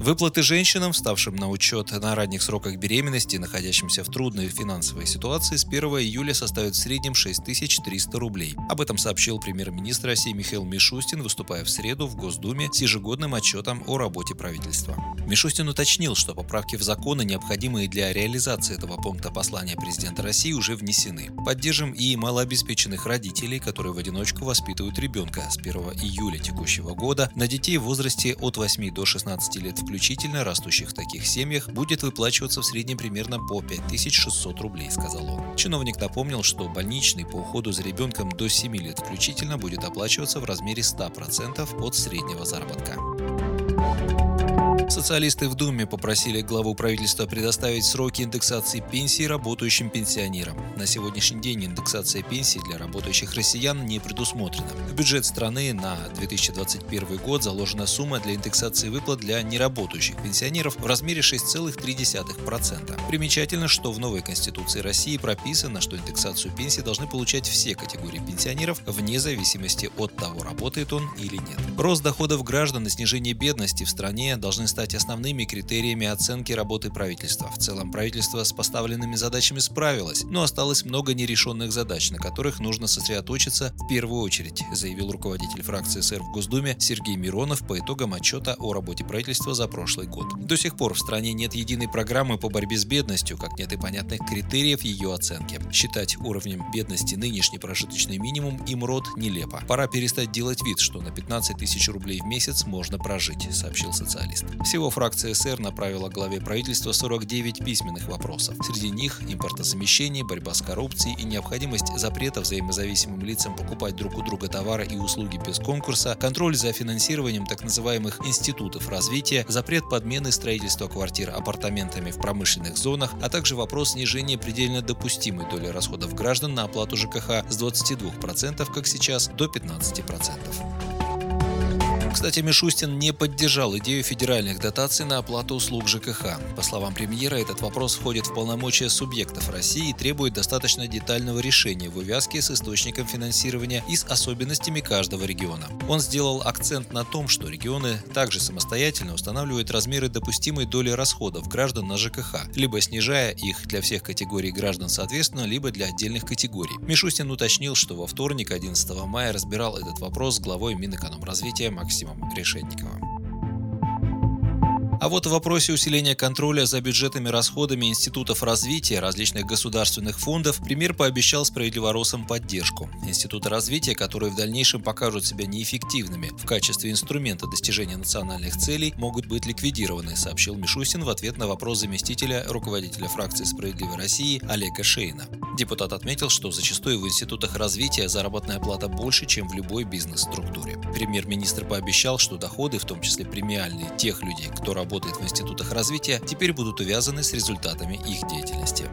Выплаты женщинам, ставшим на учет на ранних сроках беременности находящимся в трудной финансовой ситуации, с 1 июля составят в среднем 6300 рублей. Об этом сообщил премьер-министр России Михаил Мишустин, выступая в среду в Госдуме с ежегодным отчетом о работе правительства. Мишустин уточнил, что поправки в законы, необходимые для реализации этого пункта послания президента России, уже внесены. Поддержим и малообеспеченных родителей, которые в одиночку воспитывают ребенка с 1 июля текущего года на детей в возрасте от 8 до 16 лет включительно растущих в таких семьях, будет выплачиваться в среднем примерно по 5600 рублей, сказал он. Чиновник напомнил, что больничный по уходу за ребенком до 7 лет включительно будет оплачиваться в размере 100% от среднего заработка. Социалисты в Думе попросили главу правительства предоставить сроки индексации пенсий работающим пенсионерам. На сегодняшний день индексация пенсий для работающих россиян не предусмотрена. В бюджет страны на 2021 год заложена сумма для индексации выплат для неработающих пенсионеров в размере 6,3%. Примечательно, что в новой Конституции России прописано, что индексацию пенсий должны получать все категории пенсионеров вне зависимости от того, работает он или нет. Рост доходов граждан и снижение бедности в стране должны стать стать основными критериями оценки работы правительства. В целом правительство с поставленными задачами справилось, но осталось много нерешенных задач, на которых нужно сосредоточиться в первую очередь, заявил руководитель фракции СР в Госдуме Сергей Миронов по итогам отчета о работе правительства за прошлый год. До сих пор в стране нет единой программы по борьбе с бедностью, как нет и понятных критериев ее оценки. Считать уровнем бедности нынешний прожиточный минимум и МРОД нелепо. Пора перестать делать вид, что на 15 тысяч рублей в месяц можно прожить, сообщил социалист. Всего фракция СР направила главе правительства 49 письменных вопросов. Среди них импортозамещение, борьба с коррупцией и необходимость запрета взаимозависимым лицам покупать друг у друга товары и услуги без конкурса, контроль за финансированием так называемых институтов развития, запрет подмены строительства квартир апартаментами в промышленных зонах, а также вопрос снижения предельно допустимой доли расходов граждан на оплату ЖКХ с 22%, как сейчас, до 15%. Кстати, Мишустин не поддержал идею федеральных дотаций на оплату услуг ЖКХ. По словам премьера, этот вопрос входит в полномочия субъектов России и требует достаточно детального решения в увязке с источником финансирования и с особенностями каждого региона. Он сделал акцент на том, что регионы также самостоятельно устанавливают размеры допустимой доли расходов граждан на ЖКХ, либо снижая их для всех категорий граждан соответственно, либо для отдельных категорий. Мишустин уточнил, что во вторник, 11 мая, разбирал этот вопрос с главой Минэкономразвития Максимом Максимом Решетниковым. А вот в вопросе усиления контроля за бюджетными расходами институтов развития различных государственных фондов премьер пообещал справедливоросам поддержку. Институты развития, которые в дальнейшем покажут себя неэффективными в качестве инструмента достижения национальных целей, могут быть ликвидированы, сообщил Мишустин в ответ на вопрос заместителя руководителя фракции «Справедливой России» Олега Шейна. Депутат отметил, что зачастую в институтах развития заработная плата больше, чем в любой бизнес-структуре. Премьер-министр пообещал, что доходы, в том числе премиальные тех людей, кто работает работает в институтах развития, теперь будут увязаны с результатами их деятельности.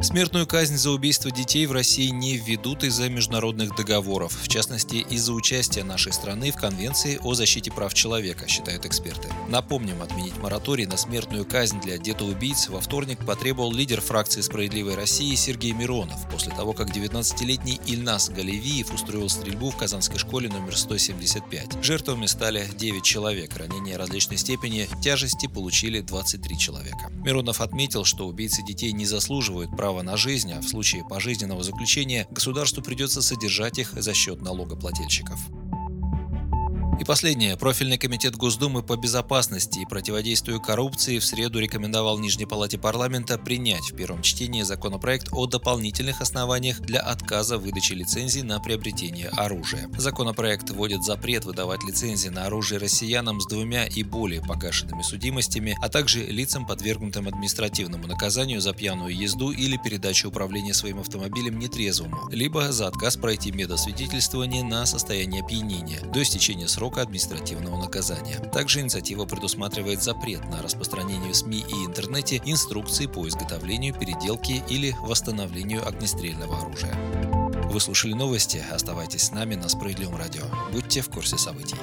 Смертную казнь за убийство детей в России не введут из-за международных договоров, в частности из-за участия нашей страны в Конвенции о защите прав человека, считают эксперты. Напомним, отменить мораторий на смертную казнь для детоубийц во вторник потребовал лидер фракции «Справедливой России» Сергей Миронов после того, как 19-летний Ильнас Галевиев устроил стрельбу в Казанской школе номер 175. Жертвами стали 9 человек, ранения различной степени тяжести получили 23 человека. Миронов отметил, что убийцы детей не заслуживают права права на жизнь, а в случае пожизненного заключения государству придется содержать их за счет налогоплательщиков. Последнее. Профильный комитет Госдумы по безопасности и противодействию коррупции в среду рекомендовал Нижней Палате парламента принять в первом чтении законопроект о дополнительных основаниях для отказа в выдаче лицензий на приобретение оружия. Законопроект вводит запрет выдавать лицензии на оружие россиянам с двумя и более погашенными судимостями, а также лицам, подвергнутым административному наказанию за пьяную езду или передачу управления своим автомобилем нетрезвому, либо за отказ пройти медосвидетельствование на состояние опьянения до истечения срока срока административного наказания. Также инициатива предусматривает запрет на распространение в СМИ и интернете инструкций по изготовлению, переделке или восстановлению огнестрельного оружия. Вы слушали новости? Оставайтесь с нами на Справедливом радио. Будьте в курсе событий.